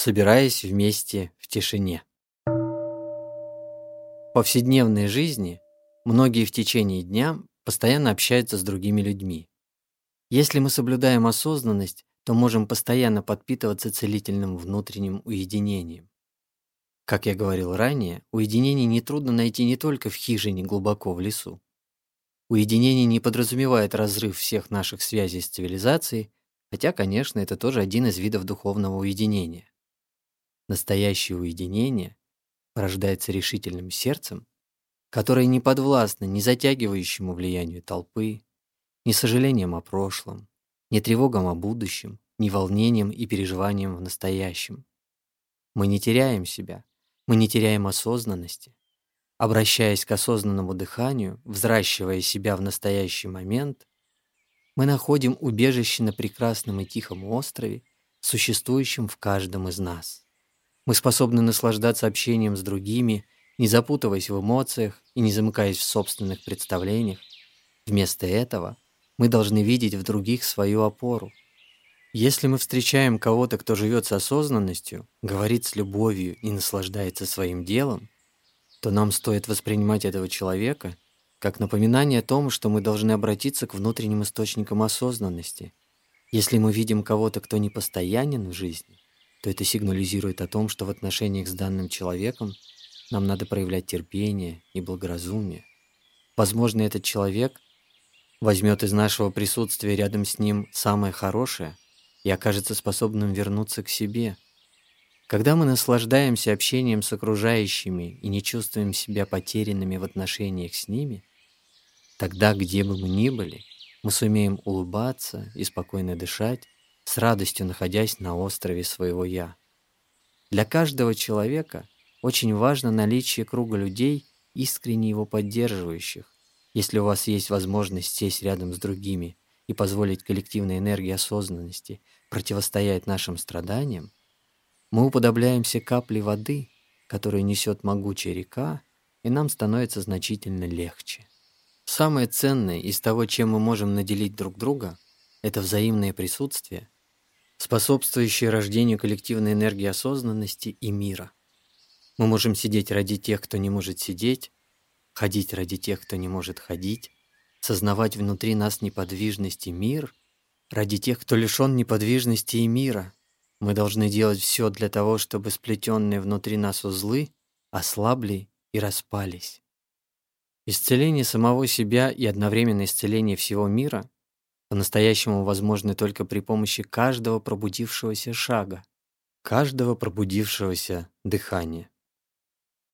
собираясь вместе в тишине. В повседневной жизни многие в течение дня постоянно общаются с другими людьми. Если мы соблюдаем осознанность, то можем постоянно подпитываться целительным внутренним уединением. Как я говорил ранее, уединение нетрудно найти не только в хижине глубоко в лесу. Уединение не подразумевает разрыв всех наших связей с цивилизацией, хотя, конечно, это тоже один из видов духовного уединения. Настоящее уединение порождается решительным сердцем, которое не подвластно ни затягивающему влиянию толпы, ни сожалением о прошлом, ни тревогам о будущем, ни волнением и переживанием в настоящем. Мы не теряем себя, мы не теряем осознанности. Обращаясь к осознанному дыханию, взращивая себя в настоящий момент, мы находим убежище на прекрасном и тихом острове, существующем в каждом из нас. Мы способны наслаждаться общением с другими, не запутываясь в эмоциях и не замыкаясь в собственных представлениях. Вместо этого мы должны видеть в других свою опору, если мы встречаем кого-то, кто живет с осознанностью, говорит с любовью и наслаждается своим делом, то нам стоит воспринимать этого человека как напоминание о том, что мы должны обратиться к внутренним источникам осознанности. Если мы видим кого-то, кто не постоянен в жизни, то это сигнализирует о том, что в отношениях с данным человеком нам надо проявлять терпение и благоразумие. Возможно, этот человек возьмет из нашего присутствия рядом с ним самое хорошее – и окажется способным вернуться к себе. Когда мы наслаждаемся общением с окружающими и не чувствуем себя потерянными в отношениях с ними, тогда, где бы мы ни были, мы сумеем улыбаться и спокойно дышать, с радостью находясь на острове своего «я». Для каждого человека очень важно наличие круга людей, искренне его поддерживающих. Если у вас есть возможность сесть рядом с другими и позволить коллективной энергии осознанности противостоять нашим страданиям, мы уподобляемся капле воды, которую несет могучая река, и нам становится значительно легче. Самое ценное из того, чем мы можем наделить друг друга, это взаимное присутствие, способствующее рождению коллективной энергии осознанности и мира. Мы можем сидеть ради тех, кто не может сидеть, ходить ради тех, кто не может ходить, сознавать внутри нас неподвижность и мир ради тех, кто лишен неподвижности и мира. Мы должны делать все для того, чтобы сплетенные внутри нас узлы ослабли и распались. Исцеление самого себя и одновременно исцеление всего мира по-настоящему возможны только при помощи каждого пробудившегося шага, каждого пробудившегося дыхания.